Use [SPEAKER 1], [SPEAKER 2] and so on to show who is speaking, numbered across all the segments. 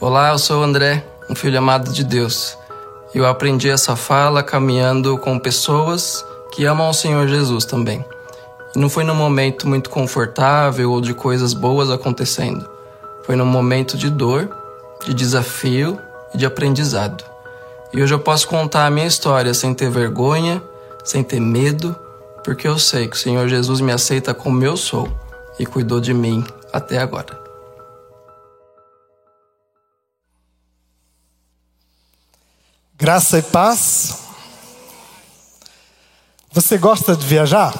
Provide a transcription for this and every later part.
[SPEAKER 1] Olá, eu sou André, um filho amado de Deus. Eu aprendi essa fala caminhando com pessoas que amam o Senhor Jesus também. E não foi num momento muito confortável ou de coisas boas acontecendo. Foi num momento de dor, de desafio e de aprendizado. E hoje eu posso contar a minha história sem ter vergonha, sem ter medo, porque eu sei que o Senhor Jesus me aceita como eu sou e cuidou de mim até agora.
[SPEAKER 2] Graça e paz. Você gosta de viajar?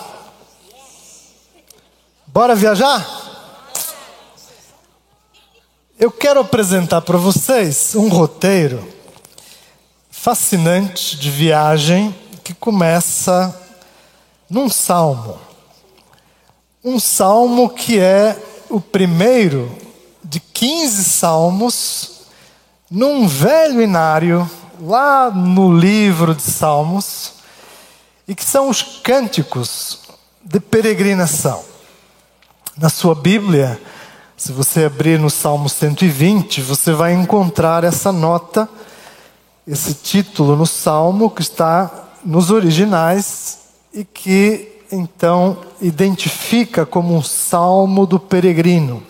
[SPEAKER 2] Bora viajar? Eu quero apresentar para vocês um roteiro fascinante de viagem que começa num salmo. Um salmo que é o primeiro de 15 salmos num velho inário lá no livro de Salmos, e que são os cânticos de peregrinação. Na sua Bíblia, se você abrir no Salmo 120, você vai encontrar essa nota, esse título no Salmo que está nos originais e que então identifica como um salmo do peregrino.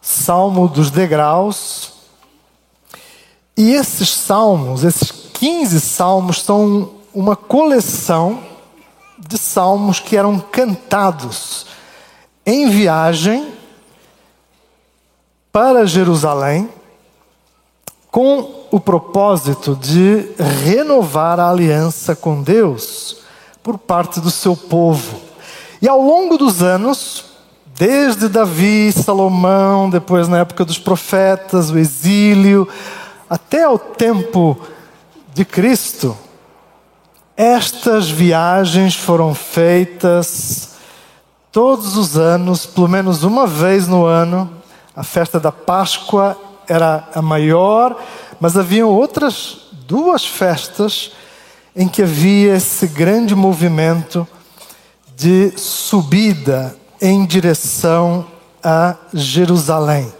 [SPEAKER 2] Salmo dos degraus, e esses salmos, esses 15 salmos, são uma coleção de salmos que eram cantados em viagem para Jerusalém, com o propósito de renovar a aliança com Deus por parte do seu povo. E ao longo dos anos, desde Davi, Salomão, depois na época dos profetas, o exílio, até o tempo de Cristo, estas viagens foram feitas todos os anos, pelo menos uma vez no ano. A festa da Páscoa era a maior, mas haviam outras duas festas em que havia esse grande movimento de subida em direção a Jerusalém.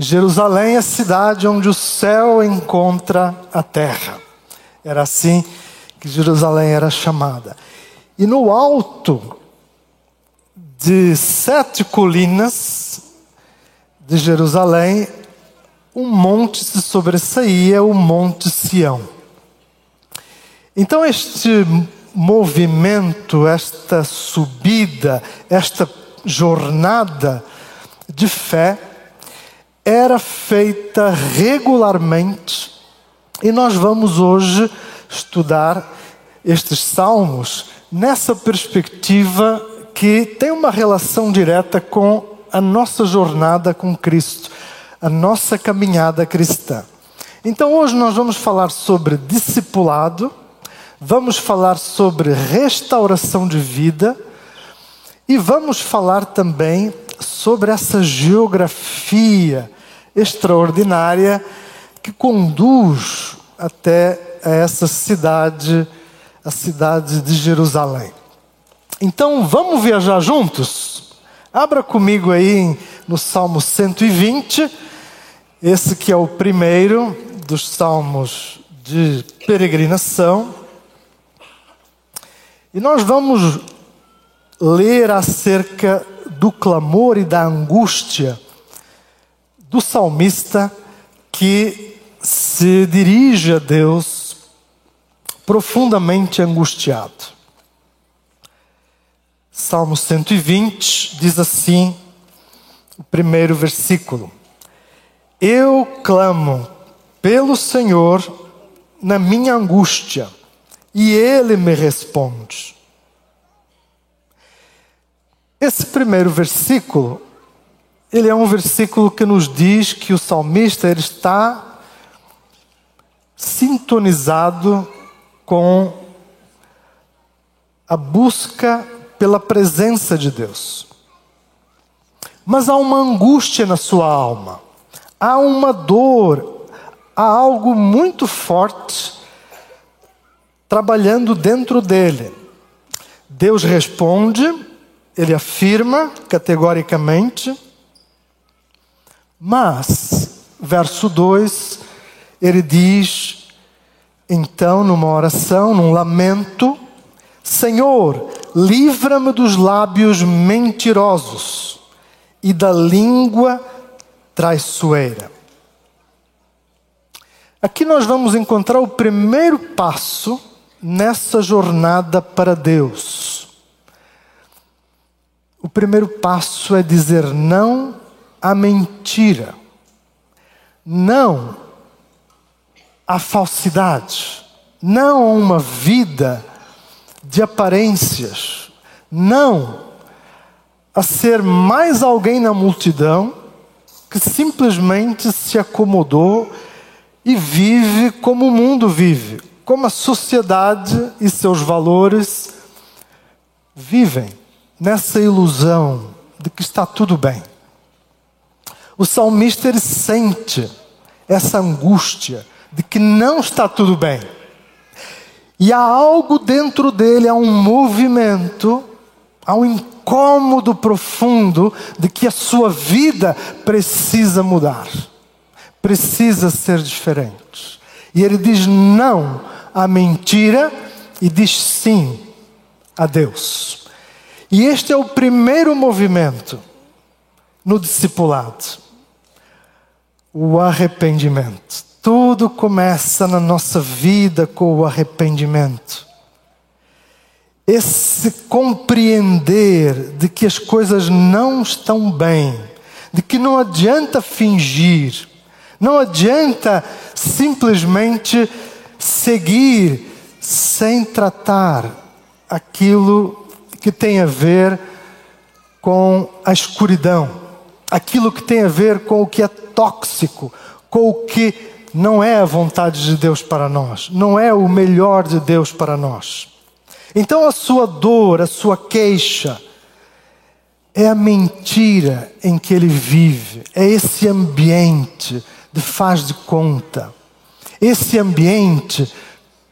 [SPEAKER 2] Jerusalém é a cidade onde o céu encontra a terra. Era assim que Jerusalém era chamada. E no alto de sete colinas de Jerusalém, um monte se sobressaía, o Monte Sião. Então, este movimento, esta subida, esta jornada de fé, era feita regularmente e nós vamos hoje estudar estes salmos nessa perspectiva que tem uma relação direta com a nossa jornada com Cristo, a nossa caminhada cristã. Então hoje nós vamos falar sobre discipulado, vamos falar sobre restauração de vida e vamos falar também sobre essa geografia extraordinária que conduz até essa cidade, a cidade de Jerusalém. Então, vamos viajar juntos? Abra comigo aí no Salmo 120, esse que é o primeiro dos salmos de peregrinação. E nós vamos ler acerca do clamor e da angústia do salmista que se dirige a Deus profundamente angustiado. Salmo 120 diz assim, o primeiro versículo: Eu clamo pelo Senhor na minha angústia, e Ele me responde. Esse primeiro versículo ele é um versículo que nos diz que o salmista ele está sintonizado com a busca pela presença de Deus. Mas há uma angústia na sua alma, há uma dor, há algo muito forte trabalhando dentro dele. Deus responde, ele afirma categoricamente mas verso 2, ele diz, então, numa oração, num lamento, Senhor, livra-me dos lábios mentirosos e da língua traiçoeira. Aqui nós vamos encontrar o primeiro passo nessa jornada para Deus. O primeiro passo é dizer não à mentira, não à falsidade, não a uma vida de aparências, não a ser mais alguém na multidão que simplesmente se acomodou e vive como o mundo vive, como a sociedade e seus valores vivem nessa ilusão de que está tudo bem. O salmista ele sente essa angústia de que não está tudo bem. E há algo dentro dele, há um movimento, há um incômodo profundo de que a sua vida precisa mudar precisa ser diferente. E ele diz não à mentira e diz sim a Deus. E este é o primeiro movimento no discipulado. O arrependimento. Tudo começa na nossa vida com o arrependimento. Esse compreender de que as coisas não estão bem, de que não adianta fingir, não adianta simplesmente seguir sem tratar aquilo que tem a ver com a escuridão, aquilo que tem a ver com o que é tóxico, com o que não é a vontade de Deus para nós, não é o melhor de Deus para nós. Então a sua dor, a sua queixa, é a mentira em que ele vive, é esse ambiente de faz de conta. Esse ambiente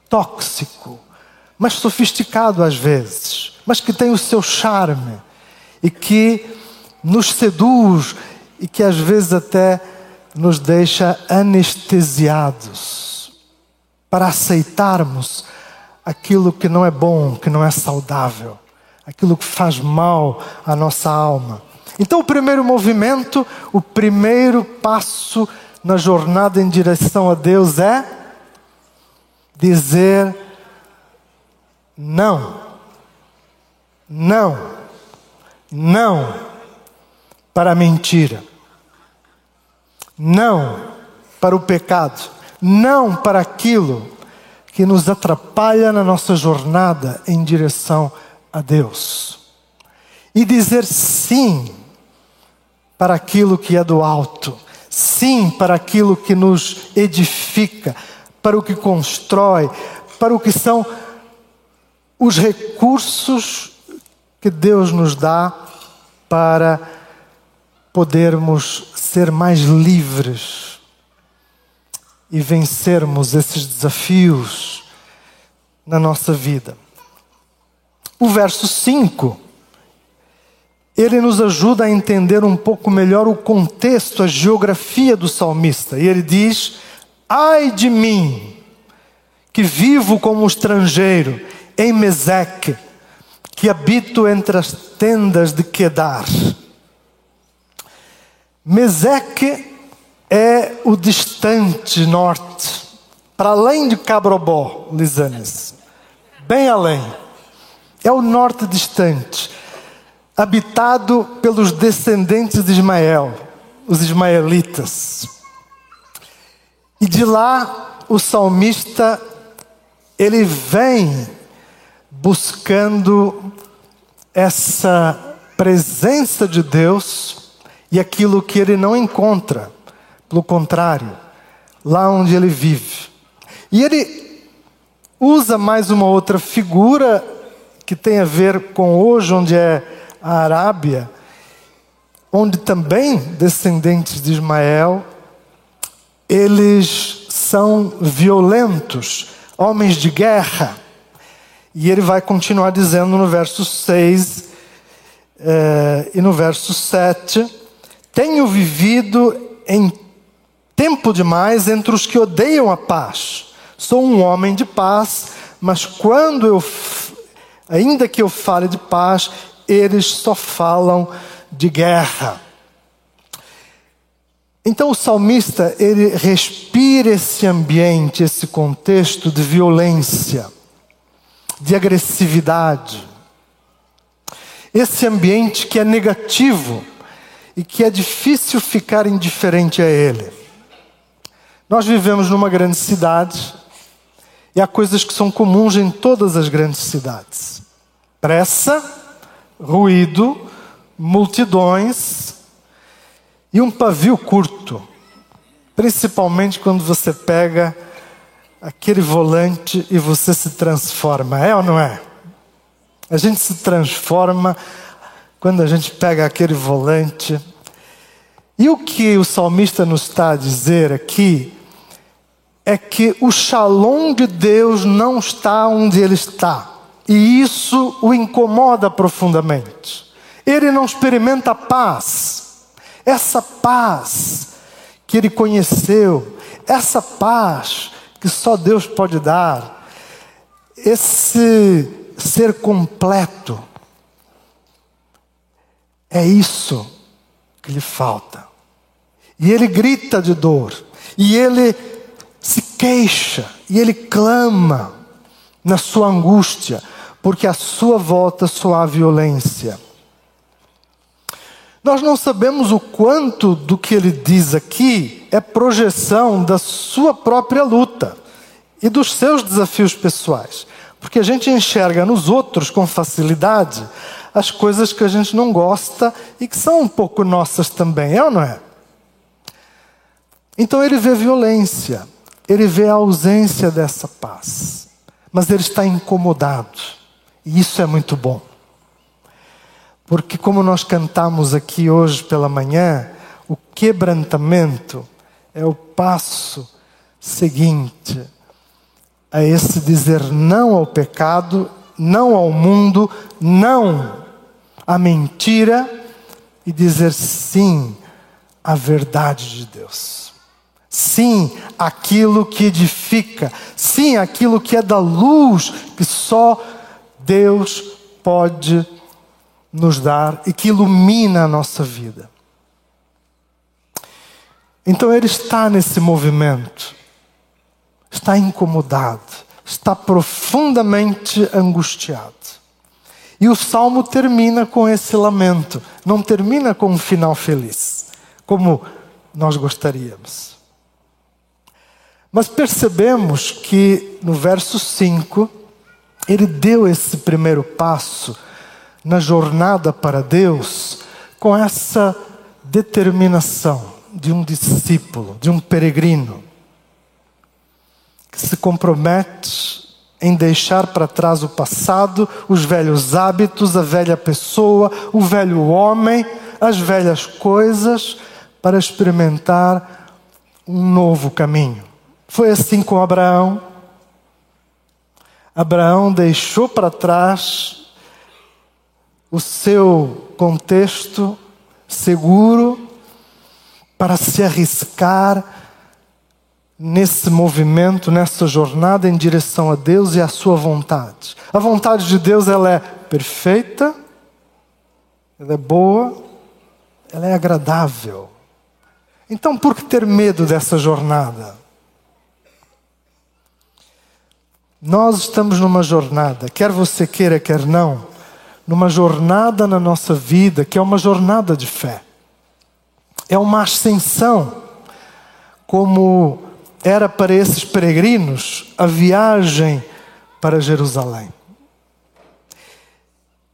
[SPEAKER 2] tóxico, mas sofisticado às vezes, mas que tem o seu charme e que nos seduz e que às vezes até nos deixa anestesiados para aceitarmos aquilo que não é bom, que não é saudável, aquilo que faz mal à nossa alma. Então, o primeiro movimento, o primeiro passo na jornada em direção a Deus é dizer não, não, não para a mentira, não para o pecado, não para aquilo que nos atrapalha na nossa jornada em direção a Deus. E dizer sim para aquilo que é do alto. Sim para aquilo que nos edifica, para o que constrói, para o que são os recursos que Deus nos dá para podermos ser mais livres e vencermos esses desafios na nossa vida. O verso 5 ele nos ajuda a entender um pouco melhor o contexto, a geografia do salmista. E ele diz: Ai de mim, que vivo como estrangeiro em Meseque, que habito entre as tendas de Quedar. Meseque é o distante norte, para além de Cabrobó, Lisanes, bem além. É o norte distante habitado pelos descendentes de Ismael, os ismaelitas. E de lá o salmista ele vem buscando essa presença de Deus e aquilo que ele não encontra, pelo contrário, lá onde ele vive. E ele usa mais uma outra figura que tem a ver com hoje, onde é a Arábia, onde também descendentes de Ismael, eles são violentos, homens de guerra. E ele vai continuar dizendo no verso 6 eh, e no verso 7: Tenho vivido em tempo demais entre os que odeiam a paz. Sou um homem de paz, mas quando eu, ainda que eu fale de paz, eles só falam de guerra. Então o salmista, ele respira esse ambiente, esse contexto de violência, de agressividade. Esse ambiente que é negativo e que é difícil ficar indiferente a ele. Nós vivemos numa grande cidade e há coisas que são comuns em todas as grandes cidades: pressa, ruído, multidões e um pavio curto. Principalmente quando você pega aquele volante e você se transforma, é ou não é? A gente se transforma quando a gente pega aquele volante. E o que o salmista nos está a dizer aqui é que o shalom de Deus não está onde ele está. E isso o incomoda profundamente. Ele não experimenta paz. Essa paz que ele conheceu, essa paz que só Deus pode dar, esse ser completo, é isso que lhe falta. E ele grita de dor, e ele se queixa e ele clama na sua angústia, porque à sua volta só há violência. Nós não sabemos o quanto do que ele diz aqui é projeção da sua própria luta e dos seus desafios pessoais. Porque a gente enxerga nos outros com facilidade as coisas que a gente não gosta e que são um pouco nossas também, é ou não é? Então ele vê violência, ele vê a ausência dessa paz, mas ele está incomodado, e isso é muito bom. Porque, como nós cantamos aqui hoje pela manhã, o quebrantamento é o passo seguinte a esse dizer não ao pecado, não ao mundo, não à mentira e dizer sim à verdade de Deus. Sim, aquilo que edifica. Sim, aquilo que é da luz que só Deus pode nos dar e que ilumina a nossa vida. Então ele está nesse movimento, está incomodado, está profundamente angustiado. E o salmo termina com esse lamento, não termina com um final feliz, como nós gostaríamos. Mas percebemos que no verso 5, ele deu esse primeiro passo na jornada para Deus com essa determinação de um discípulo, de um peregrino, que se compromete em deixar para trás o passado, os velhos hábitos, a velha pessoa, o velho homem, as velhas coisas, para experimentar um novo caminho. Foi assim com Abraão. Abraão deixou para trás o seu contexto seguro para se arriscar nesse movimento, nessa jornada em direção a Deus e à sua vontade. A vontade de Deus ela é perfeita, ela é boa, ela é agradável. Então, por que ter medo dessa jornada? Nós estamos numa jornada, quer você queira, quer não, numa jornada na nossa vida que é uma jornada de fé. É uma ascensão, como era para esses peregrinos a viagem para Jerusalém.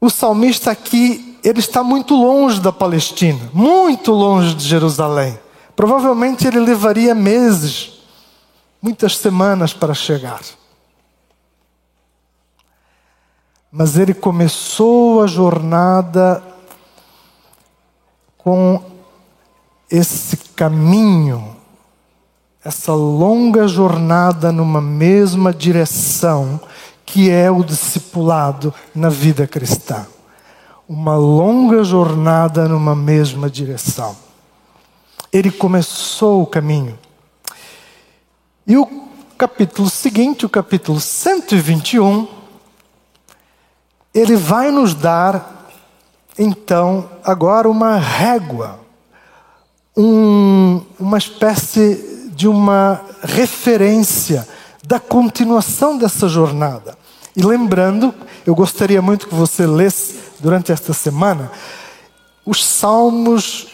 [SPEAKER 2] O salmista aqui, ele está muito longe da Palestina, muito longe de Jerusalém. Provavelmente ele levaria meses, muitas semanas para chegar. mas ele começou a jornada com esse caminho, essa longa jornada numa mesma direção, que é o discipulado na vida cristã. Uma longa jornada numa mesma direção. Ele começou o caminho. E o capítulo seguinte, o capítulo 121, ele vai nos dar, então, agora uma régua, um, uma espécie de uma referência da continuação dessa jornada. E lembrando, eu gostaria muito que você lesse durante esta semana os salmos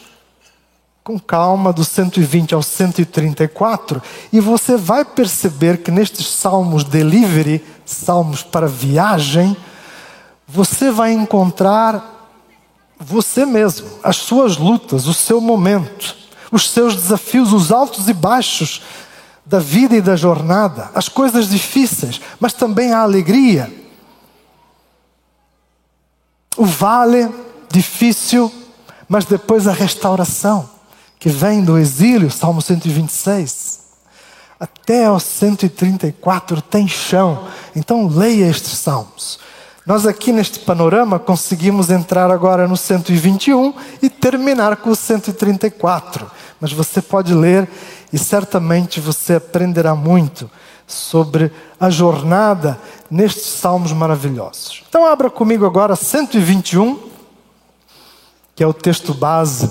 [SPEAKER 2] com calma, do 120 ao 134, e você vai perceber que nestes salmos delivery, salmos para viagem, você vai encontrar você mesmo, as suas lutas, o seu momento, os seus desafios, os altos e baixos da vida e da jornada, as coisas difíceis, mas também a alegria. O vale difícil, mas depois a restauração que vem do exílio, Salmo 126, até ao 134 tem chão. Então leia estes salmos. Nós aqui neste panorama conseguimos entrar agora no 121 e terminar com o 134. Mas você pode ler e certamente você aprenderá muito sobre a jornada nestes salmos maravilhosos. Então abra comigo agora 121, que é o texto base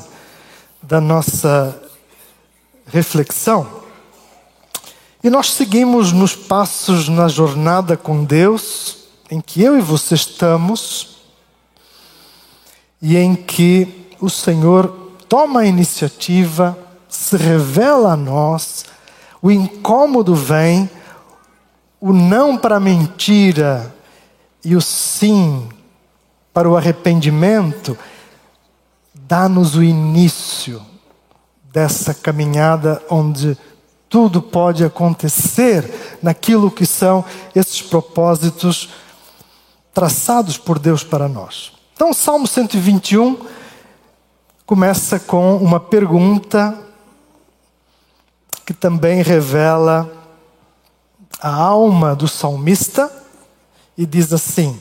[SPEAKER 2] da nossa reflexão. E nós seguimos nos passos na jornada com Deus, em que eu e você estamos, e em que o Senhor toma a iniciativa, se revela a nós, o incômodo vem, o não para a mentira e o sim para o arrependimento dá-nos o início dessa caminhada onde tudo pode acontecer naquilo que são esses propósitos traçados por Deus para nós. Então, o Salmo 121 começa com uma pergunta que também revela a alma do salmista e diz assim: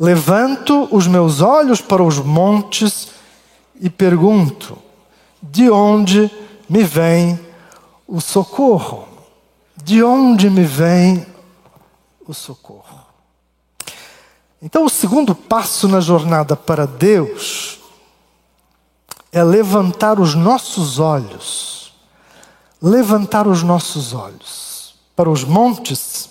[SPEAKER 2] Levanto os meus olhos para os montes e pergunto: de onde me vem o socorro? De onde me vem o socorro? Então, o segundo passo na jornada para Deus é levantar os nossos olhos, levantar os nossos olhos para os montes,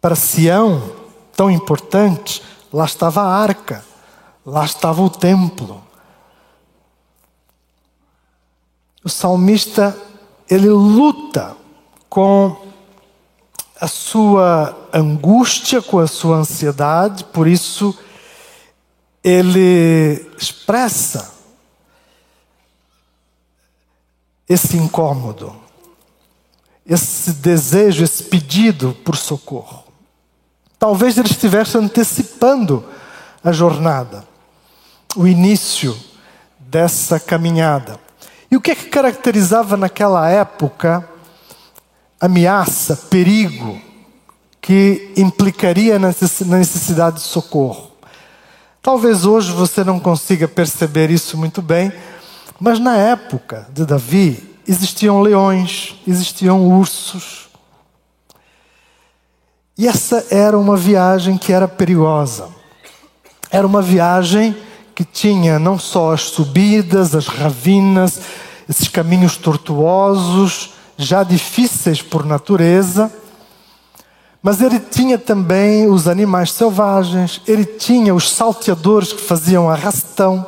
[SPEAKER 2] para Sião, tão importante, lá estava a arca Lá estava o templo. O salmista, ele luta com a sua angústia, com a sua ansiedade, por isso ele expressa esse incômodo, esse desejo, esse pedido por socorro. Talvez ele estivesse antecipando a jornada o início dessa caminhada. E o que é que caracterizava naquela época ameaça, perigo, que implicaria na necessidade de socorro? Talvez hoje você não consiga perceber isso muito bem, mas na época de Davi existiam leões, existiam ursos. E essa era uma viagem que era perigosa. Era uma viagem que tinha não só as subidas, as ravinas, esses caminhos tortuosos, já difíceis por natureza, mas ele tinha também os animais selvagens, ele tinha os salteadores que faziam arrastão,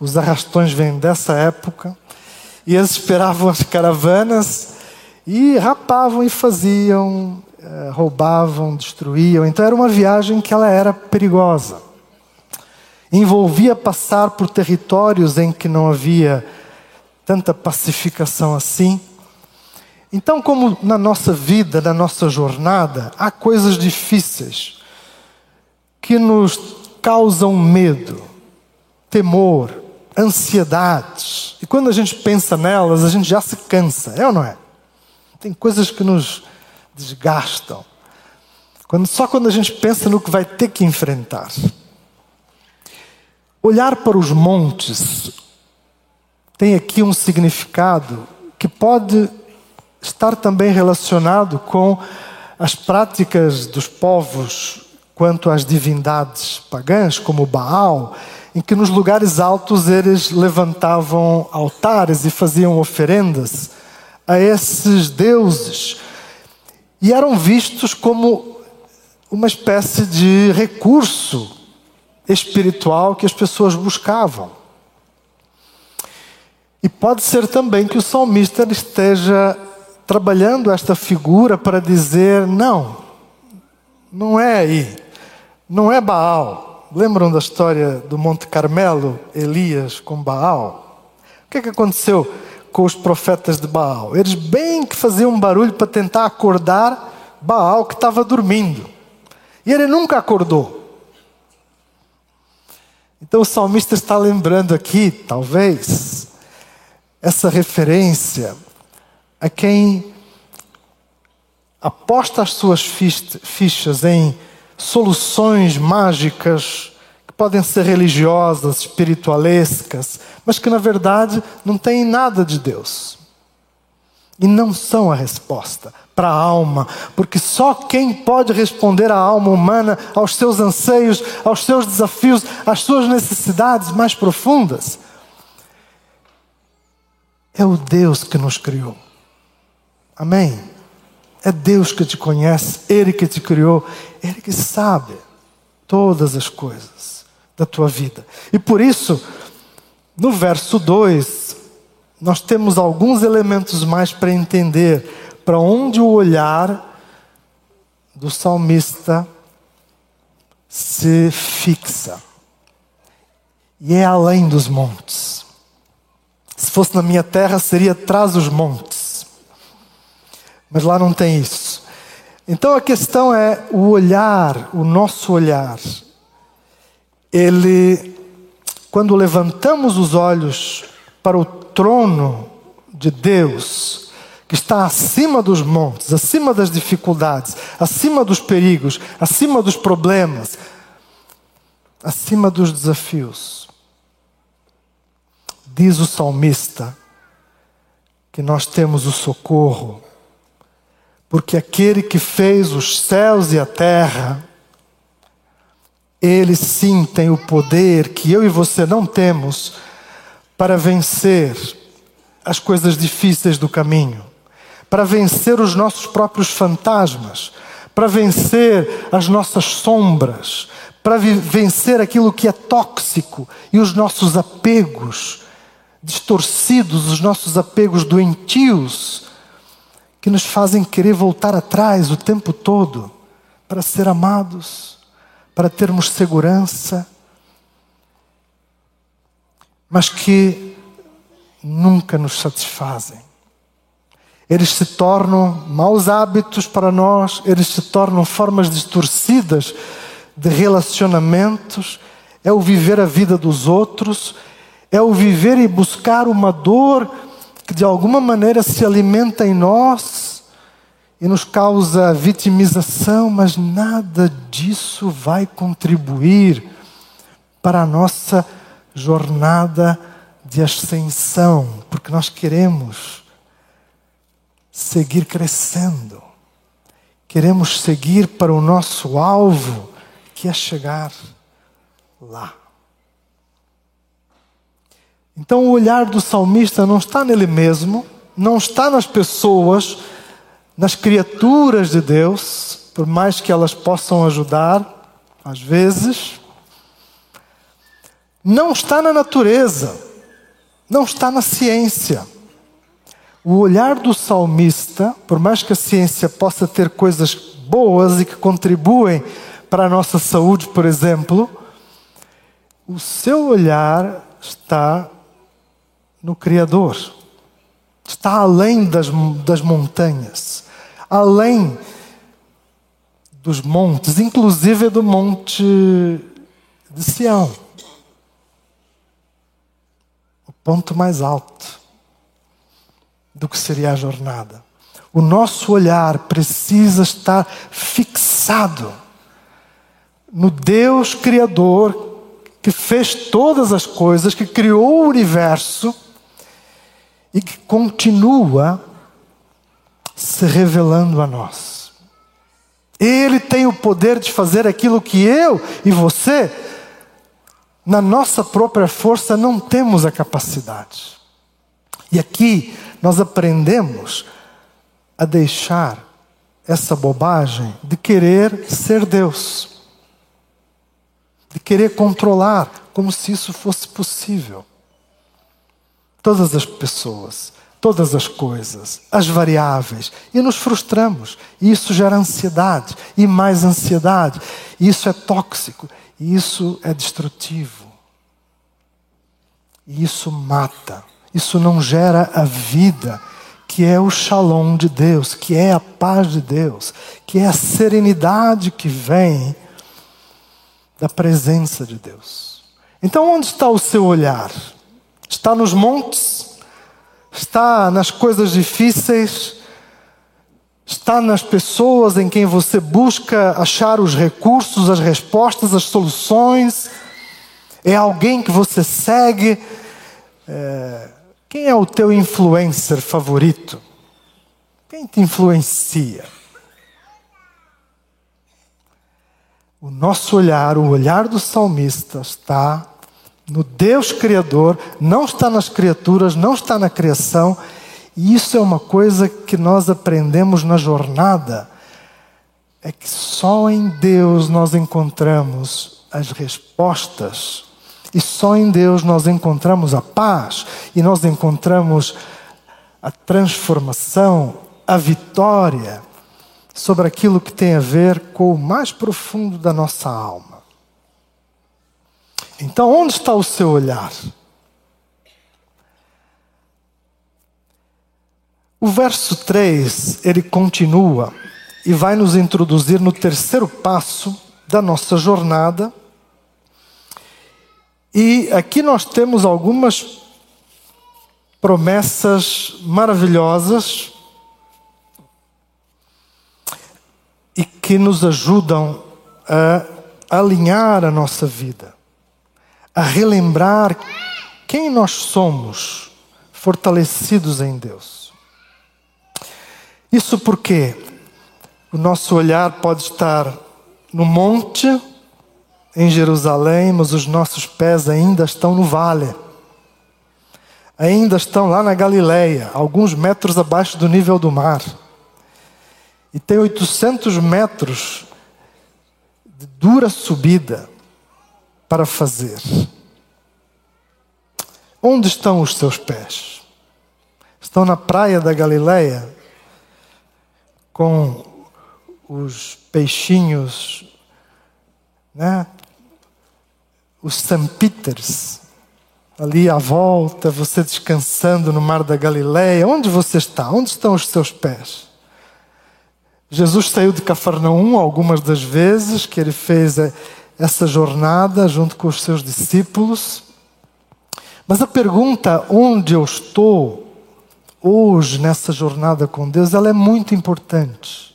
[SPEAKER 2] os arrastões vêm dessa época, e eles esperavam as caravanas e rapavam e faziam, eh, roubavam, destruíam. Então era uma viagem que ela era perigosa envolvia passar por territórios em que não havia tanta pacificação assim. Então, como na nossa vida, na nossa jornada, há coisas difíceis que nos causam medo, temor, ansiedades. E quando a gente pensa nelas, a gente já se cansa, é ou não é? Tem coisas que nos desgastam. Quando, só quando a gente pensa no que vai ter que enfrentar. Olhar para os montes tem aqui um significado que pode estar também relacionado com as práticas dos povos quanto às divindades pagãs, como Baal, em que nos lugares altos eles levantavam altares e faziam oferendas a esses deuses. E eram vistos como uma espécie de recurso espiritual que as pessoas buscavam. E pode ser também que o salmista esteja trabalhando esta figura para dizer: não, não é aí, não é Baal. Lembram da história do Monte Carmelo, Elias com Baal? O que, é que aconteceu com os profetas de Baal? Eles bem que faziam barulho para tentar acordar Baal que estava dormindo. E ele nunca acordou. Então o salmista está lembrando aqui, talvez, essa referência a quem aposta as suas fichas em soluções mágicas que podem ser religiosas, espiritualescas, mas que na verdade não têm nada de Deus. E não são a resposta para a alma, porque só quem pode responder à alma humana, aos seus anseios, aos seus desafios, às suas necessidades mais profundas, é o Deus que nos criou. Amém? É Deus que te conhece, Ele que te criou, Ele que sabe todas as coisas da tua vida. E por isso, no verso 2, nós temos alguns elementos mais para entender para onde o olhar do salmista se fixa. E é além dos montes. Se fosse na minha terra, seria atrás dos montes. Mas lá não tem isso. Então a questão é o olhar, o nosso olhar. Ele, quando levantamos os olhos para o trono de Deus, que está acima dos montes, acima das dificuldades, acima dos perigos, acima dos problemas, acima dos desafios. Diz o salmista que nós temos o socorro, porque aquele que fez os céus e a terra, ele sim tem o poder que eu e você não temos para vencer as coisas difíceis do caminho para vencer os nossos próprios fantasmas, para vencer as nossas sombras, para vencer aquilo que é tóxico e os nossos apegos distorcidos, os nossos apegos doentios, que nos fazem querer voltar atrás o tempo todo para ser amados, para termos segurança, mas que nunca nos satisfazem. Eles se tornam maus hábitos para nós, eles se tornam formas distorcidas de relacionamentos, é o viver a vida dos outros, é o viver e buscar uma dor que de alguma maneira se alimenta em nós e nos causa vitimização, mas nada disso vai contribuir para a nossa jornada de ascensão, porque nós queremos seguir crescendo. Queremos seguir para o nosso alvo, que é chegar lá. Então, o olhar do salmista não está nele mesmo, não está nas pessoas, nas criaturas de Deus, por mais que elas possam ajudar, às vezes. Não está na natureza, não está na ciência o olhar do salmista, por mais que a ciência possa ter coisas boas e que contribuem para a nossa saúde, por exemplo, o seu olhar está no Criador, está além das, das montanhas, além dos montes, inclusive do monte de Sião o ponto mais alto do que seria a jornada. O nosso olhar precisa estar fixado no Deus Criador que fez todas as coisas, que criou o universo e que continua se revelando a nós. Ele tem o poder de fazer aquilo que eu e você, na nossa própria força, não temos a capacidade. E aqui nós aprendemos a deixar essa bobagem de querer ser Deus, de querer controlar, como se isso fosse possível. Todas as pessoas, todas as coisas, as variáveis, e nos frustramos. E isso gera ansiedade, e mais ansiedade. E isso é tóxico, e isso é destrutivo. E isso mata. Isso não gera a vida, que é o shalom de Deus, que é a paz de Deus, que é a serenidade que vem da presença de Deus. Então, onde está o seu olhar? Está nos montes? Está nas coisas difíceis? Está nas pessoas em quem você busca achar os recursos, as respostas, as soluções? É alguém que você segue? É... Quem é o teu influencer favorito? Quem te influencia? O nosso olhar, o olhar do salmista, está no Deus Criador, não está nas criaturas, não está na criação, e isso é uma coisa que nós aprendemos na jornada. É que só em Deus nós encontramos as respostas, e só em Deus nós encontramos a paz, e nós encontramos a transformação, a vitória sobre aquilo que tem a ver com o mais profundo da nossa alma. Então, onde está o seu olhar? O verso 3, ele continua e vai nos introduzir no terceiro passo da nossa jornada. E aqui nós temos algumas promessas maravilhosas e que nos ajudam a alinhar a nossa vida, a relembrar quem nós somos, fortalecidos em Deus. Isso porque o nosso olhar pode estar no monte, em Jerusalém, mas os nossos pés ainda estão no vale. Ainda estão lá na Galileia, alguns metros abaixo do nível do mar e tem 800 metros de dura subida para fazer. Onde estão os seus pés? Estão na praia da Galileia com os peixinhos, né? Os St. Peters ali à volta, você descansando no mar da Galileia. Onde você está? Onde estão os seus pés? Jesus saiu de Cafarnaum algumas das vezes que ele fez eh, essa jornada junto com os seus discípulos. Mas a pergunta onde eu estou hoje nessa jornada com Deus, ela é muito importante.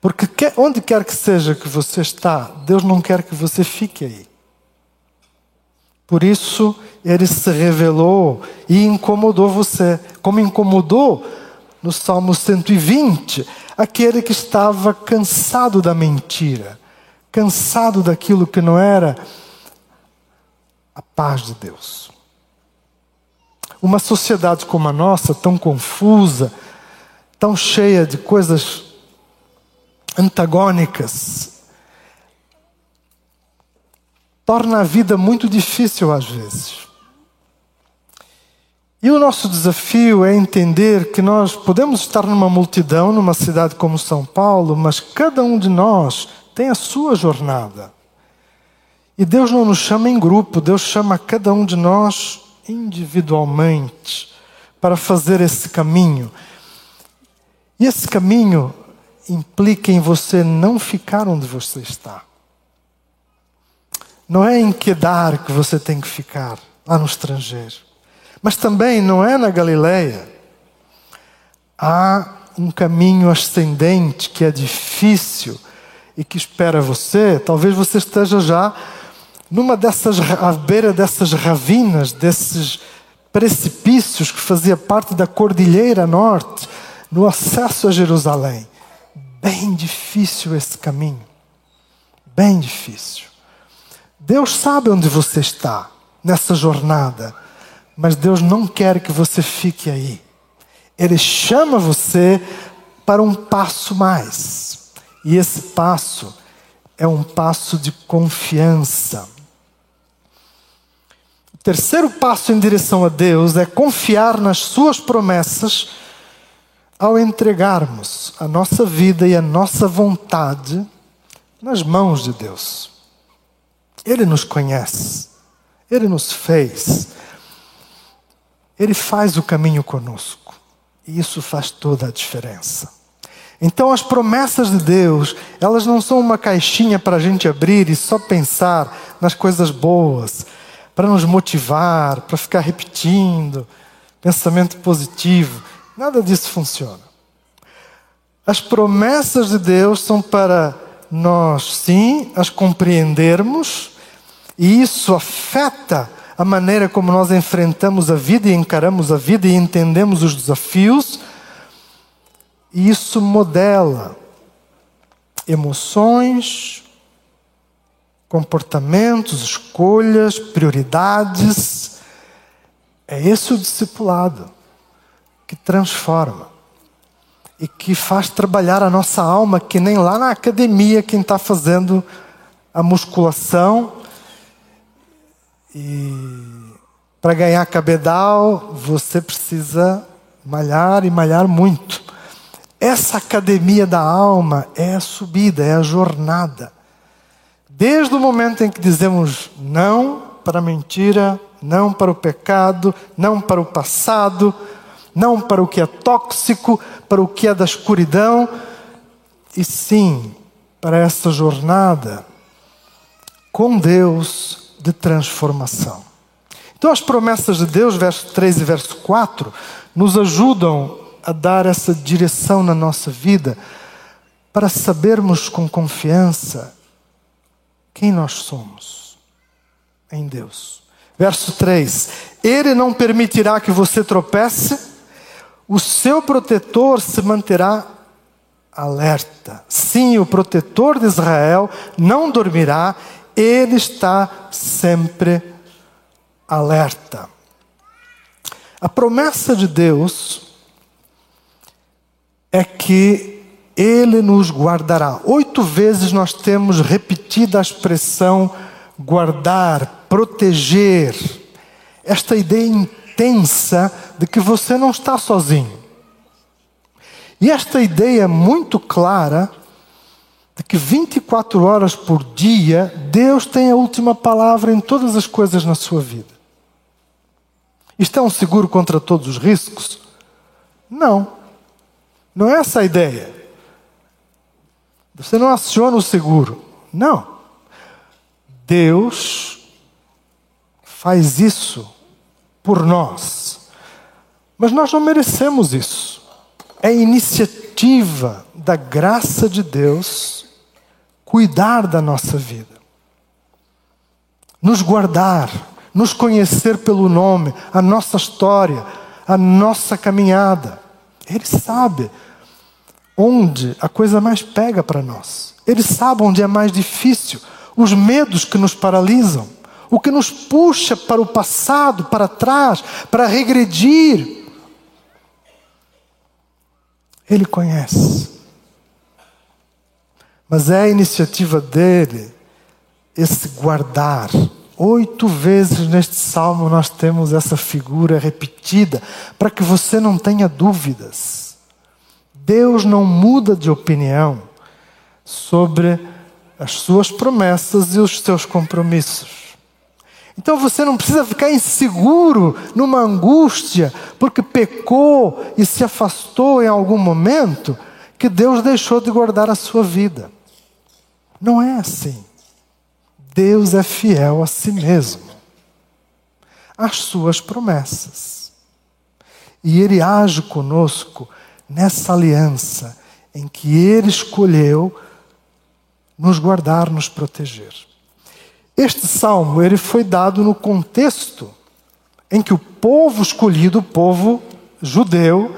[SPEAKER 2] Porque onde quer que seja que você está, Deus não quer que você fique aí. Por isso, ele se revelou e incomodou você, como incomodou no Salmo 120 aquele que estava cansado da mentira, cansado daquilo que não era a paz de Deus. Uma sociedade como a nossa, tão confusa, tão cheia de coisas antagônicas, torna a vida muito difícil às vezes. E o nosso desafio é entender que nós podemos estar numa multidão, numa cidade como São Paulo, mas cada um de nós tem a sua jornada. E Deus não nos chama em grupo, Deus chama cada um de nós individualmente para fazer esse caminho. E esse caminho implica em você não ficar onde você está. Não é em Quedar que você tem que ficar, lá no estrangeiro. Mas também não é na Galileia. Há um caminho ascendente que é difícil e que espera você. Talvez você esteja já numa dessas à beira dessas ravinas, desses precipícios que fazia parte da cordilheira norte, no acesso a Jerusalém. Bem difícil esse caminho. Bem difícil. Deus sabe onde você está nessa jornada, mas Deus não quer que você fique aí. Ele chama você para um passo mais. E esse passo é um passo de confiança. O terceiro passo em direção a Deus é confiar nas Suas promessas ao entregarmos a nossa vida e a nossa vontade nas mãos de Deus. Ele nos conhece, Ele nos fez, Ele faz o caminho conosco, e isso faz toda a diferença. Então, as promessas de Deus, elas não são uma caixinha para a gente abrir e só pensar nas coisas boas, para nos motivar, para ficar repetindo, pensamento positivo. Nada disso funciona. As promessas de Deus são para nós, sim, as compreendermos, e isso afeta a maneira como nós enfrentamos a vida e encaramos a vida e entendemos os desafios e isso modela emoções, comportamentos, escolhas, prioridades. É esse o discipulado que transforma e que faz trabalhar a nossa alma, que nem lá na academia quem está fazendo a musculação e para ganhar cabedal você precisa malhar e malhar muito. Essa academia da alma é a subida, é a jornada. Desde o momento em que dizemos não para a mentira, não para o pecado, não para o passado, não para o que é tóxico, para o que é da escuridão, e sim para essa jornada com Deus de transformação. Então, as promessas de Deus, verso 3 e verso 4, nos ajudam a dar essa direção na nossa vida para sabermos com confiança quem nós somos em Deus. Verso 3: Ele não permitirá que você tropece, o seu protetor se manterá alerta. Sim, o protetor de Israel não dormirá, ele está sempre alerta. A promessa de Deus é que Ele nos guardará. Oito vezes nós temos repetida a expressão guardar, proteger. Esta ideia intensa de que você não está sozinho. E esta ideia muito clara de que 24 horas por dia Deus tem a última palavra em todas as coisas na sua vida. Isto é um seguro contra todos os riscos? Não. Não é essa a ideia. Você não aciona o seguro. Não. Deus faz isso por nós. Mas nós não merecemos isso. É iniciativa da graça de Deus cuidar da nossa vida, nos guardar, nos conhecer pelo nome, a nossa história, a nossa caminhada. Ele sabe onde a coisa mais pega para nós. Ele sabe onde é mais difícil, os medos que nos paralisam, o que nos puxa para o passado, para trás, para regredir. Ele conhece. Mas é a iniciativa dele esse guardar. Oito vezes neste salmo nós temos essa figura repetida, para que você não tenha dúvidas. Deus não muda de opinião sobre as suas promessas e os seus compromissos. Então você não precisa ficar inseguro, numa angústia, porque pecou e se afastou em algum momento, que Deus deixou de guardar a sua vida. Não é assim. Deus é fiel a si mesmo, às suas promessas. E Ele age conosco nessa aliança em que Ele escolheu nos guardar, nos proteger. Este salmo ele foi dado no contexto em que o povo escolhido, o povo judeu,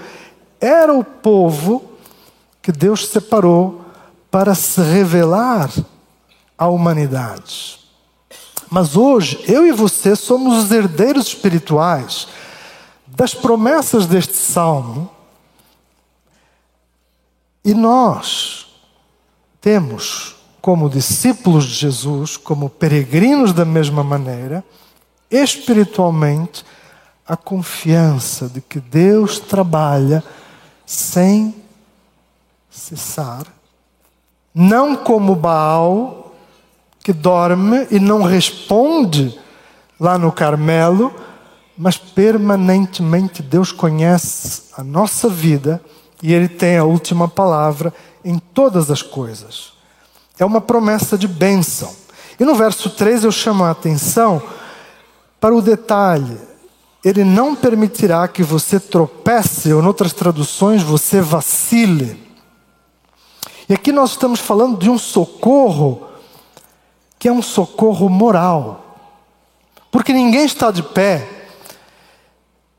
[SPEAKER 2] era o povo que Deus separou para se revelar à humanidade. Mas hoje, eu e você somos os herdeiros espirituais das promessas deste salmo. E nós temos, como discípulos de Jesus, como peregrinos da mesma maneira, espiritualmente, a confiança de que Deus trabalha sem cessar, não como Baal, que dorme e não responde lá no Carmelo, mas permanentemente Deus conhece a nossa vida e Ele tem a última palavra em todas as coisas. É uma promessa de bênção. E no verso 3 eu chamo a atenção para o detalhe ele não permitirá que você tropece, ou, em outras traduções, você vacile. E aqui nós estamos falando de um socorro que é um socorro moral. Porque ninguém está de pé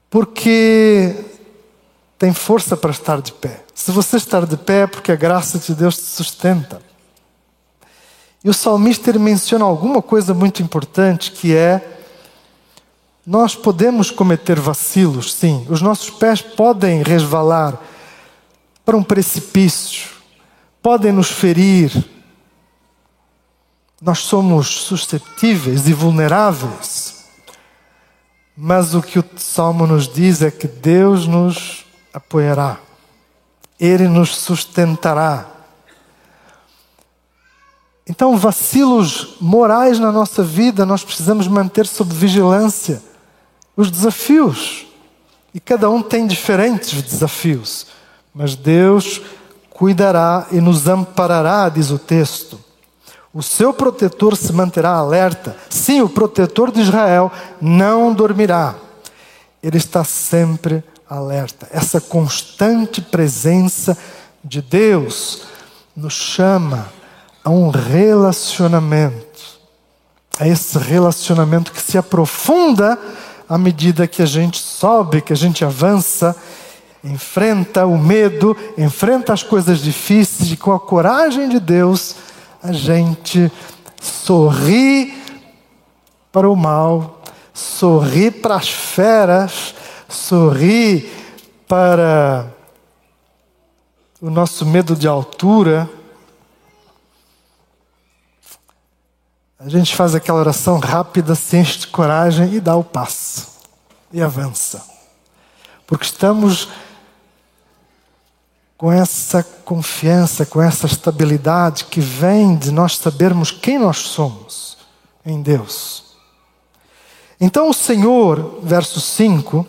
[SPEAKER 2] porque tem força para estar de pé. Se você estar de pé é porque a graça de Deus te sustenta. E o salmista ele menciona alguma coisa muito importante que é nós podemos cometer vacilos, sim. Os nossos pés podem resvalar para um precipício, podem nos ferir. Nós somos suscetíveis e vulneráveis. Mas o que o salmo nos diz é que Deus nos apoiará, Ele nos sustentará. Então, vacilos morais na nossa vida nós precisamos manter sob vigilância os desafios. E cada um tem diferentes desafios. Mas Deus cuidará e nos amparará, diz o texto. O seu protetor se manterá alerta. Sim, o protetor de Israel não dormirá. Ele está sempre alerta. Essa constante presença de Deus nos chama a um relacionamento. A esse relacionamento que se aprofunda à medida que a gente sobe, que a gente avança, enfrenta o medo, enfrenta as coisas difíceis e com a coragem de Deus, a gente sorri para o mal, sorri para as feras, sorri para o nosso medo de altura A gente faz aquela oração rápida, se enche de coragem e dá o passo. E avança. Porque estamos com essa confiança, com essa estabilidade que vem de nós sabermos quem nós somos em Deus. Então o Senhor, verso 5,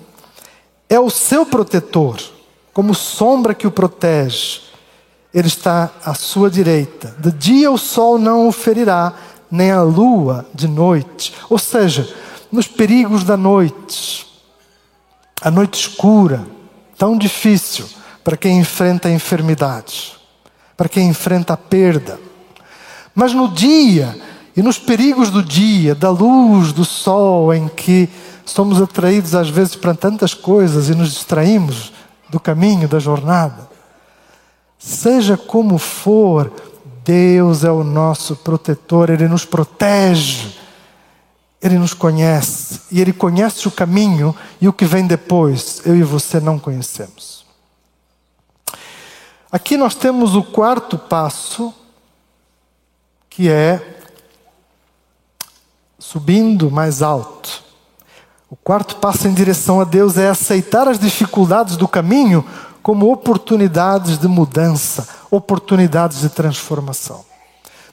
[SPEAKER 2] é o seu protetor, como sombra que o protege. Ele está à sua direita. De dia o sol não o ferirá nem a lua de noite. Ou seja, nos perigos da noite, a noite escura, tão difícil para quem enfrenta enfermidades, para quem enfrenta a perda. Mas no dia e nos perigos do dia, da luz do sol, em que somos atraídos às vezes para tantas coisas e nos distraímos do caminho, da jornada, seja como for, Deus é o nosso protetor, Ele nos protege, Ele nos conhece, e Ele conhece o caminho e o que vem depois, eu e você não conhecemos. Aqui nós temos o quarto passo, que é subindo mais alto. O quarto passo em direção a Deus é aceitar as dificuldades do caminho como oportunidades de mudança, oportunidades de transformação.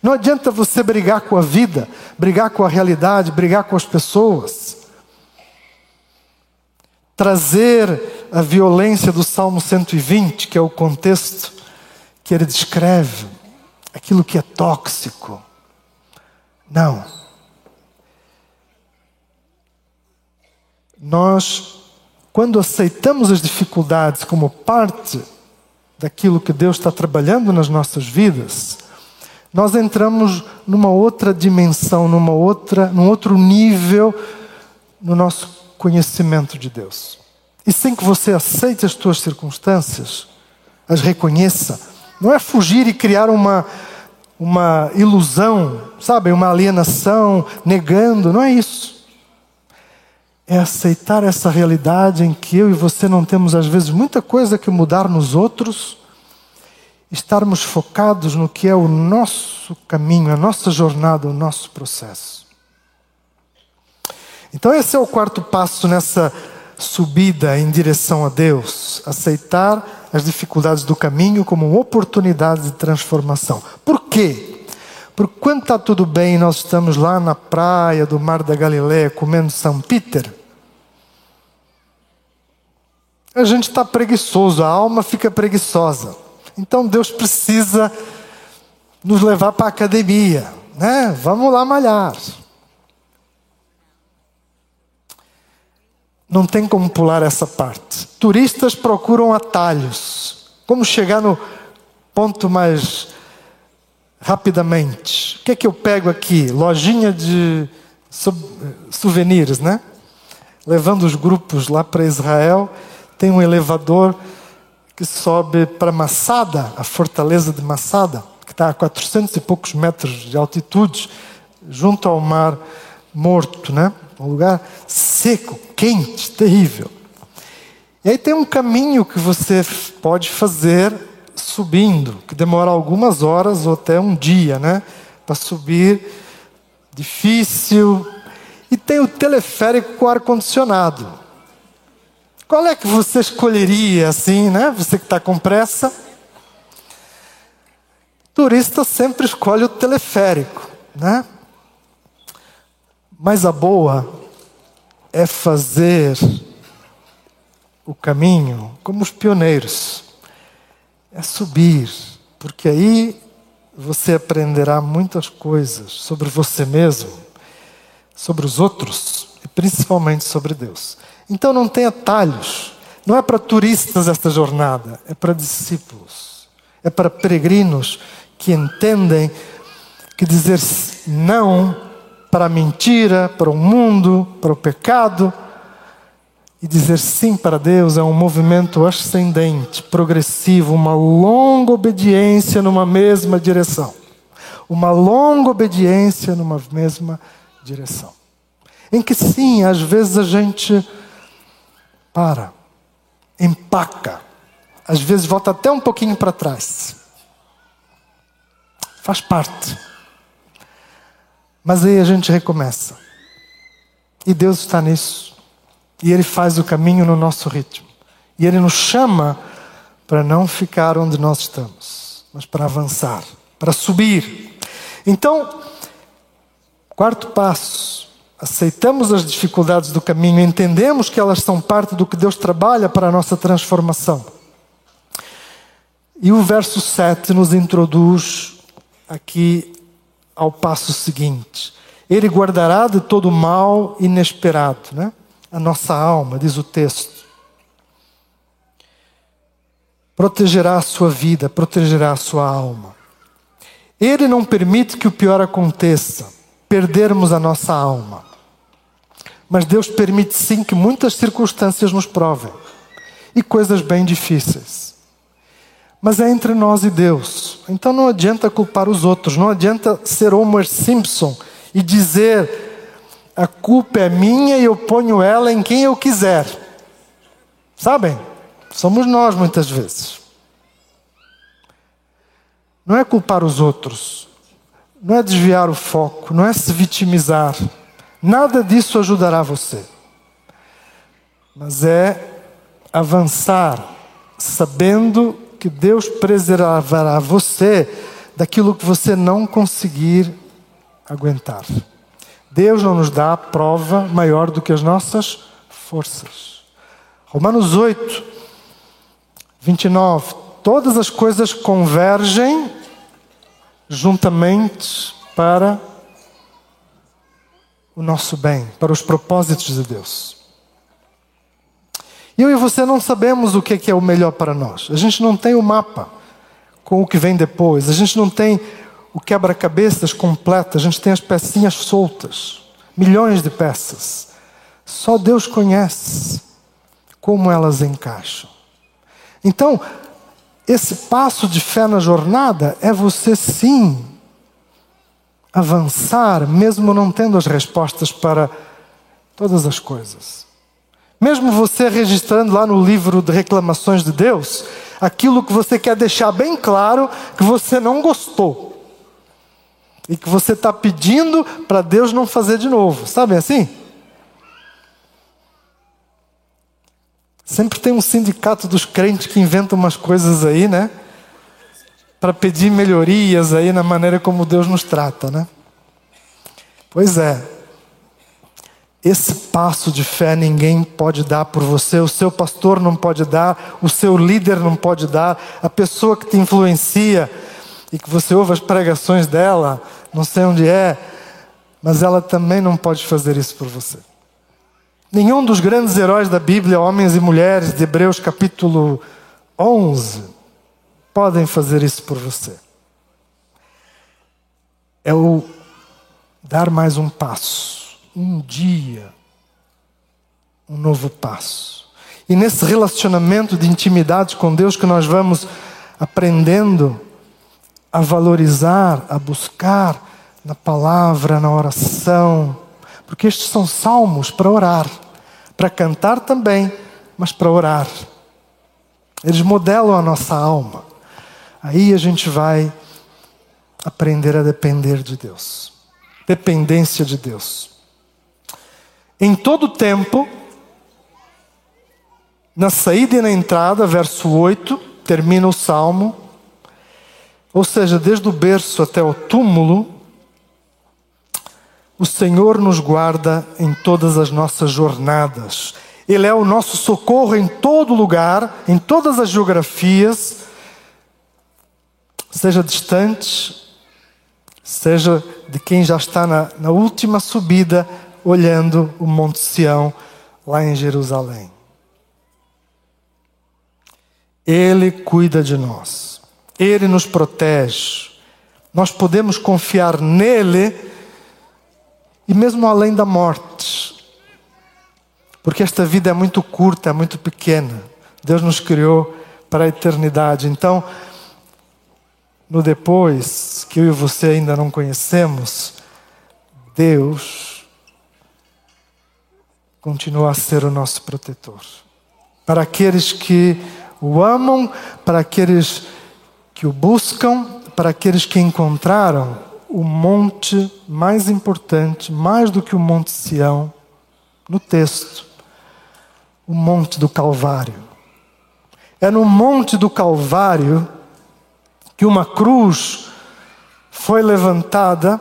[SPEAKER 2] Não adianta você brigar com a vida, brigar com a realidade, brigar com as pessoas. Trazer a violência do Salmo 120, que é o contexto que ele descreve, aquilo que é tóxico. Não. Nós quando aceitamos as dificuldades como parte daquilo que Deus está trabalhando nas nossas vidas, nós entramos numa outra dimensão, numa outra, num outro nível no nosso conhecimento de Deus. e sem que você aceite as suas circunstâncias, as reconheça. Não é fugir e criar uma, uma ilusão, sabe, uma alienação, negando, não é isso. É aceitar essa realidade em que eu e você não temos, às vezes, muita coisa que mudar nos outros, estarmos focados no que é o nosso caminho, a nossa jornada, o nosso processo. Então, esse é o quarto passo nessa subida em direção a Deus, aceitar as dificuldades do caminho como oportunidade de transformação. Por quê? Porque quando está tudo bem, nós estamos lá na praia do Mar da Galileia comendo São Peter, a gente está preguiçoso, a alma fica preguiçosa. Então Deus precisa nos levar para a academia, né? Vamos lá malhar. Não tem como pular essa parte. Turistas procuram atalhos. Como chegar no ponto mais rapidamente? O que é que eu pego aqui? Lojinha de souvenirs, né? Levando os grupos lá para Israel, tem um elevador que sobe para Massada, a fortaleza de Massada, que está a 400 e poucos metros de altitude, junto ao mar morto, né? Um lugar seco, quente, terrível. E aí tem um caminho que você pode fazer subindo, que demora algumas horas ou até um dia, né? Para subir, difícil. E tem o teleférico com ar-condicionado. Qual é que você escolheria assim, né? Você que está com pressa. turista sempre escolhe o teleférico, né? Mas a boa é fazer o caminho como os pioneiros. É subir, porque aí você aprenderá muitas coisas sobre você mesmo, sobre os outros e principalmente sobre Deus. Então não tem atalhos. Não é para turistas esta jornada, é para discípulos. É para peregrinos que entendem que dizer não para a mentira, para o mundo, para o pecado. E dizer sim para Deus é um movimento ascendente, progressivo, uma longa obediência numa mesma direção. Uma longa obediência numa mesma direção. Em que sim, às vezes a gente para, empaca, às vezes volta até um pouquinho para trás. Faz parte. Mas aí a gente recomeça. E Deus está nisso. E Ele faz o caminho no nosso ritmo. E Ele nos chama para não ficar onde nós estamos, mas para avançar, para subir. Então, quarto passo, aceitamos as dificuldades do caminho, entendemos que elas são parte do que Deus trabalha para a nossa transformação. E o verso 7 nos introduz aqui ao passo seguinte: Ele guardará de todo mal inesperado, né? A nossa alma, diz o texto. Protegerá a sua vida, protegerá a sua alma. Ele não permite que o pior aconteça, perdermos a nossa alma. Mas Deus permite sim que muitas circunstâncias nos provem e coisas bem difíceis mas é entre nós e Deus. Então não adianta culpar os outros, não adianta ser Homer Simpson e dizer a culpa é minha e eu ponho ela em quem eu quiser. Sabem? Somos nós muitas vezes. Não é culpar os outros, não é desviar o foco, não é se vitimizar. Nada disso ajudará você. Mas é avançar sabendo que Deus preservará você daquilo que você não conseguir aguentar. Deus não nos dá prova maior do que as nossas forças. Romanos 8, 29. Todas as coisas convergem juntamente para o nosso bem, para os propósitos de Deus. Eu e você não sabemos o que é o melhor para nós. A gente não tem o mapa com o que vem depois. A gente não tem o quebra-cabeças completo. A gente tem as pecinhas soltas. Milhões de peças. Só Deus conhece como elas encaixam. Então, esse passo de fé na jornada é você sim avançar, mesmo não tendo as respostas para todas as coisas. Mesmo você registrando lá no livro de reclamações de Deus, aquilo que você quer deixar bem claro que você não gostou. E que você está pedindo para Deus não fazer de novo. Sabe assim? Sempre tem um sindicato dos crentes que inventa umas coisas aí, né? Para pedir melhorias aí na maneira como Deus nos trata, né? Pois é. Esse passo de fé ninguém pode dar por você, o seu pastor não pode dar, o seu líder não pode dar, a pessoa que te influencia e que você ouve as pregações dela, não sei onde é, mas ela também não pode fazer isso por você. Nenhum dos grandes heróis da Bíblia, homens e mulheres de Hebreus capítulo 11, podem fazer isso por você. É o dar mais um passo, um dia, um novo passo. E nesse relacionamento de intimidade com Deus que nós vamos aprendendo a valorizar, a buscar na palavra, na oração, porque estes são salmos para orar, para cantar também, mas para orar. Eles modelam a nossa alma. Aí a gente vai aprender a depender de Deus. Dependência de Deus. Em todo tempo, na saída e na entrada, verso 8, termina o salmo ou seja, desde o berço até o túmulo, o Senhor nos guarda em todas as nossas jornadas. Ele é o nosso socorro em todo lugar, em todas as geografias, seja distante, seja de quem já está na, na última subida, olhando o Monte Sião, lá em Jerusalém. Ele cuida de nós. Ele nos protege. Nós podemos confiar nele e mesmo além da morte. Porque esta vida é muito curta, é muito pequena. Deus nos criou para a eternidade. Então, no depois, que eu e você ainda não conhecemos, Deus continua a ser o nosso protetor. Para aqueles que o amam, para aqueles que o buscam para aqueles que encontraram o monte mais importante, mais do que o Monte Sião, no texto, o Monte do Calvário. É no Monte do Calvário que uma cruz foi levantada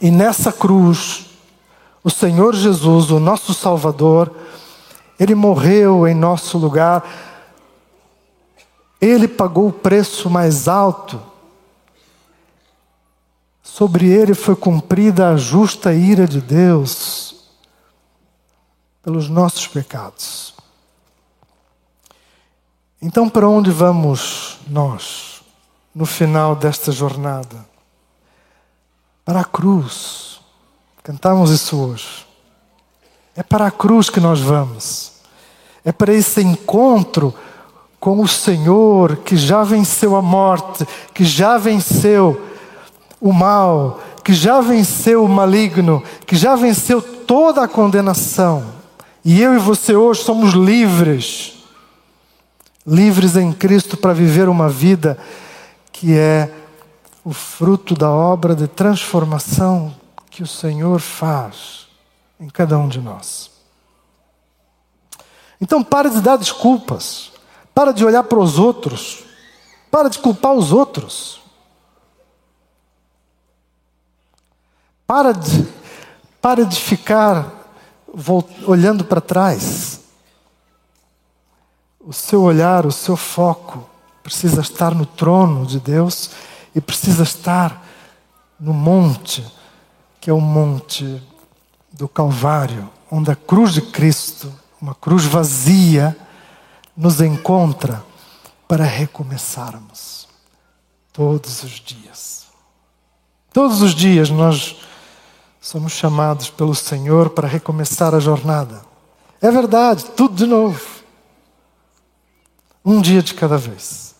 [SPEAKER 2] e nessa cruz o Senhor Jesus, o nosso Salvador, ele morreu em nosso lugar ele pagou o preço mais alto. Sobre ele foi cumprida a justa ira de Deus pelos nossos pecados. Então, para onde vamos nós no final desta jornada? Para a cruz. Cantamos isso hoje. É para a cruz que nós vamos. É para esse encontro com o Senhor que já venceu a morte, que já venceu o mal, que já venceu o maligno, que já venceu toda a condenação. E eu e você hoje somos livres, livres em Cristo para viver uma vida que é o fruto da obra de transformação que o Senhor faz em cada um de nós. Então pare de dar desculpas. Para de olhar para os outros. Para de culpar os outros. Para de, para de ficar olhando para trás. O seu olhar, o seu foco precisa estar no trono de Deus e precisa estar no monte, que é o monte do Calvário, onde a cruz de Cristo, uma cruz vazia, nos encontra para recomeçarmos todos os dias. Todos os dias nós somos chamados pelo Senhor para recomeçar a jornada. É verdade, tudo de novo. Um dia de cada vez.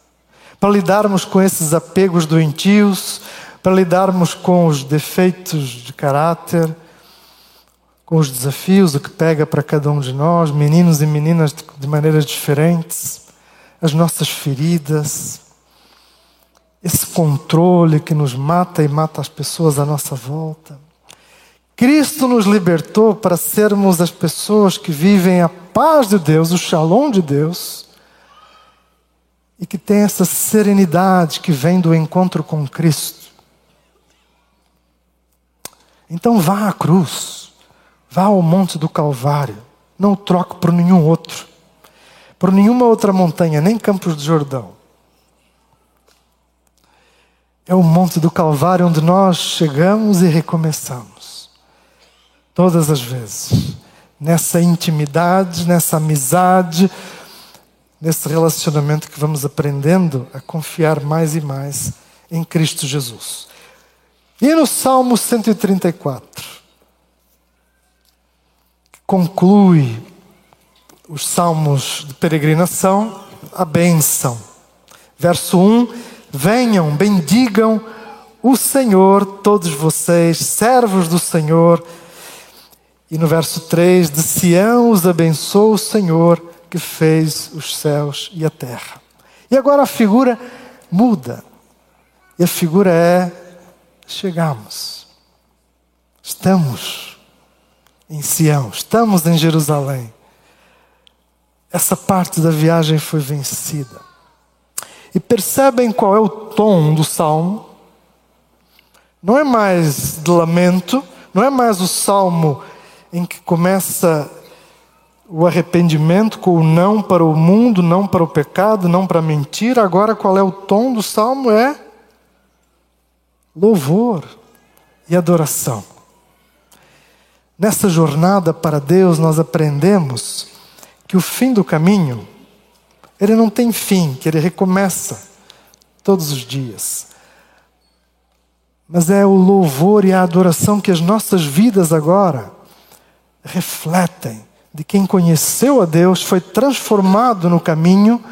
[SPEAKER 2] Para lidarmos com esses apegos doentios, para lidarmos com os defeitos de caráter, com os desafios, o que pega para cada um de nós, meninos e meninas de maneiras diferentes, as nossas feridas, esse controle que nos mata e mata as pessoas à nossa volta. Cristo nos libertou para sermos as pessoas que vivem a paz de Deus, o shalom de Deus, e que tem essa serenidade que vem do encontro com Cristo. Então vá à cruz, vá ao Monte do Calvário, não o troque por nenhum outro, por nenhuma outra montanha, nem Campos de Jordão. É o Monte do Calvário onde nós chegamos e recomeçamos todas as vezes. Nessa intimidade, nessa amizade, nesse relacionamento que vamos aprendendo a confiar mais e mais em Cristo Jesus. E no Salmo 134, que conclui os salmos de peregrinação, a bênção. Verso 1: Venham, bendigam o Senhor, todos vocês, servos do Senhor, e no verso 3, de Sião os abençoa o Senhor que fez os céus e a terra. E agora a figura muda. E a figura é: chegamos. Estamos em Sião, estamos em Jerusalém. Essa parte da viagem foi vencida. E percebem qual é o tom do salmo? Não é mais de lamento, não é mais o salmo em que começa o arrependimento com o não para o mundo, não para o pecado, não para a mentira. Agora, qual é o tom do salmo? É louvor e adoração. Nessa jornada para Deus, nós aprendemos que o fim do caminho, ele não tem fim, que ele recomeça todos os dias. Mas é o louvor e a adoração que as nossas vidas agora refletem de quem conheceu a Deus, foi transformado no caminho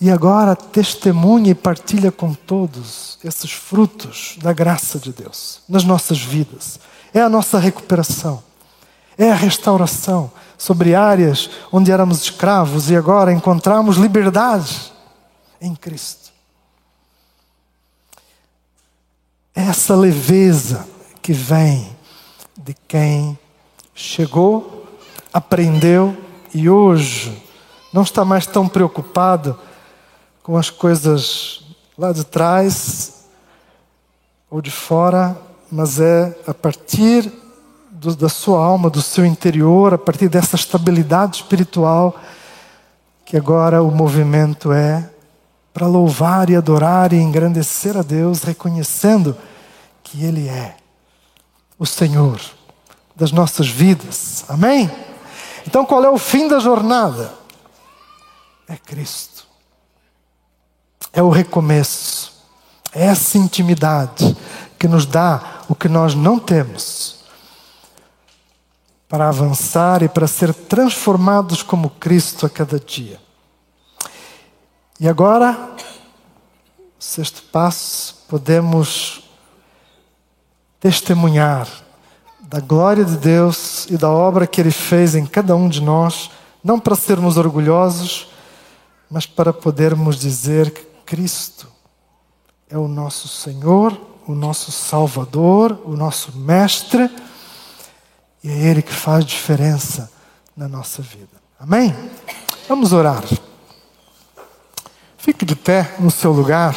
[SPEAKER 2] e agora testemunha e partilha com todos esses frutos da graça de Deus nas nossas vidas. É a nossa recuperação, é a restauração sobre áreas onde éramos escravos e agora encontramos liberdade em Cristo. É essa leveza que vem de quem chegou, aprendeu e hoje não está mais tão preocupado com as coisas lá de trás ou de fora, mas é a partir do, da sua alma, do seu interior, a partir dessa estabilidade espiritual, que agora o movimento é para louvar e adorar e engrandecer a Deus, reconhecendo que Ele é o Senhor das nossas vidas. Amém? Então qual é o fim da jornada? É Cristo. É o recomeço. É essa intimidade que nos dá o que nós não temos para avançar e para ser transformados como Cristo a cada dia. E agora, sexto passo, podemos testemunhar da glória de Deus e da obra que Ele fez em cada um de nós, não para sermos orgulhosos, mas para podermos dizer que Cristo é o nosso Senhor, o nosso Salvador, o nosso Mestre, e é Ele que faz diferença na nossa vida. Amém? Vamos orar. Fique de pé no seu lugar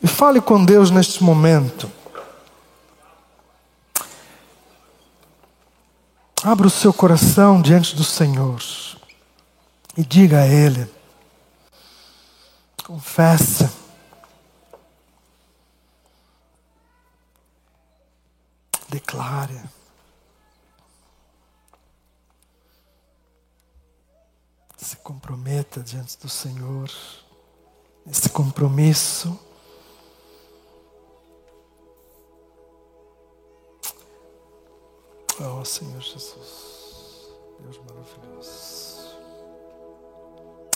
[SPEAKER 2] e fale com Deus neste momento. Abra o seu coração diante do Senhor e diga a Ele. Confessa. Declare. Se comprometa diante do Senhor. Esse compromisso Oh, Senhor Jesus. Deus maravilhoso.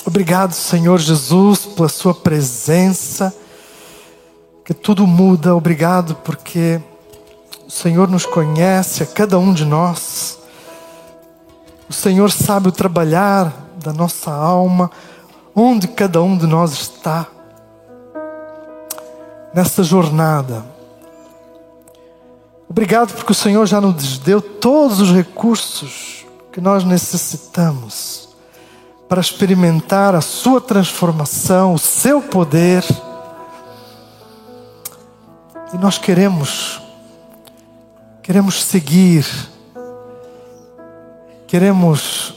[SPEAKER 2] Obrigado, Senhor Jesus, pela Sua presença, que tudo muda. Obrigado porque o Senhor nos conhece, a cada um de nós. O Senhor sabe o trabalhar da nossa alma, onde cada um de nós está nessa jornada. Obrigado porque o Senhor já nos deu todos os recursos que nós necessitamos para experimentar a Sua transformação, o Seu poder. E nós queremos, queremos seguir, queremos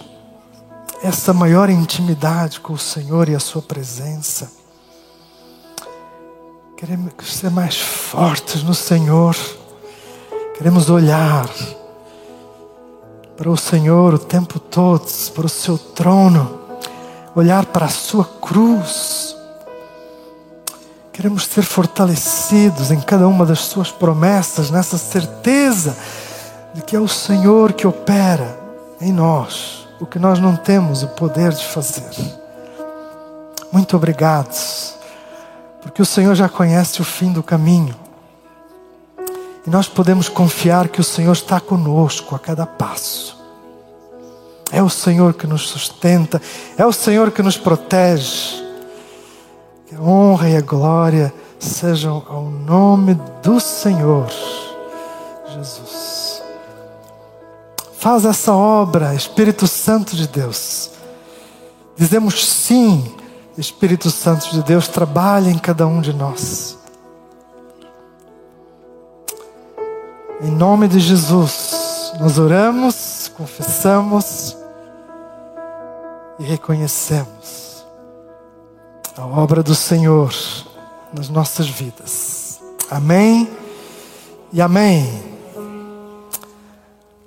[SPEAKER 2] essa maior intimidade com o Senhor e a Sua presença. Queremos ser mais fortes no Senhor. Queremos olhar para o Senhor o tempo todo, para o seu trono, olhar para a sua cruz. Queremos ser fortalecidos em cada uma das suas promessas, nessa certeza de que é o Senhor que opera em nós o que nós não temos o poder de fazer. Muito obrigado, porque o Senhor já conhece o fim do caminho. E nós podemos confiar que o Senhor está conosco a cada passo. É o Senhor que nos sustenta, é o Senhor que nos protege. Que a honra e a glória sejam ao nome do Senhor Jesus. Faz essa obra, Espírito Santo de Deus. Dizemos sim, Espírito Santo de Deus, trabalha em cada um de nós. Em nome de Jesus, nós oramos, confessamos e reconhecemos a obra do Senhor nas nossas vidas. Amém e amém.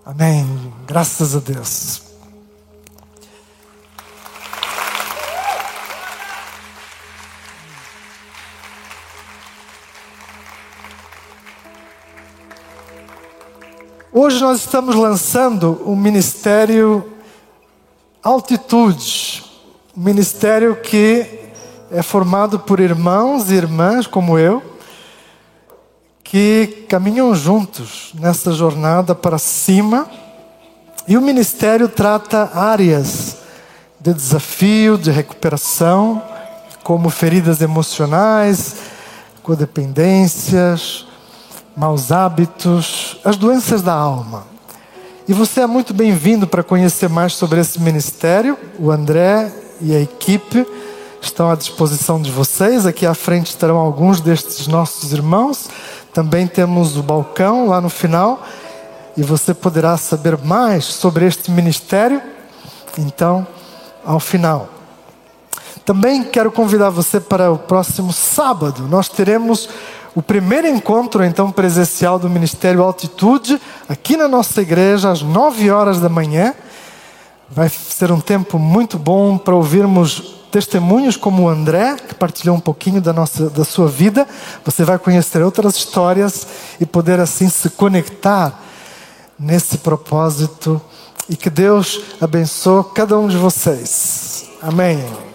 [SPEAKER 2] Amém. Graças a Deus. Hoje nós estamos lançando o Ministério Altitude, um ministério que é formado por irmãos e irmãs como eu, que caminham juntos nessa jornada para cima. E o ministério trata áreas de desafio, de recuperação, como feridas emocionais, codependências, maus hábitos, as doenças da alma. E você é muito bem-vindo para conhecer mais sobre esse ministério. O André e a equipe estão à disposição de vocês. Aqui à frente estarão alguns destes nossos irmãos. Também temos o balcão lá no final. E você poderá saber mais sobre este ministério, então, ao final. Também quero convidar você para o próximo sábado. Nós teremos o primeiro encontro, então, presencial do Ministério Altitude, aqui na nossa igreja, às nove horas da manhã. Vai ser um tempo muito bom para ouvirmos testemunhos como o André, que partilhou um pouquinho da, nossa, da sua vida. Você vai conhecer outras histórias e poder assim se conectar nesse propósito. E que Deus abençoe cada um de vocês. Amém.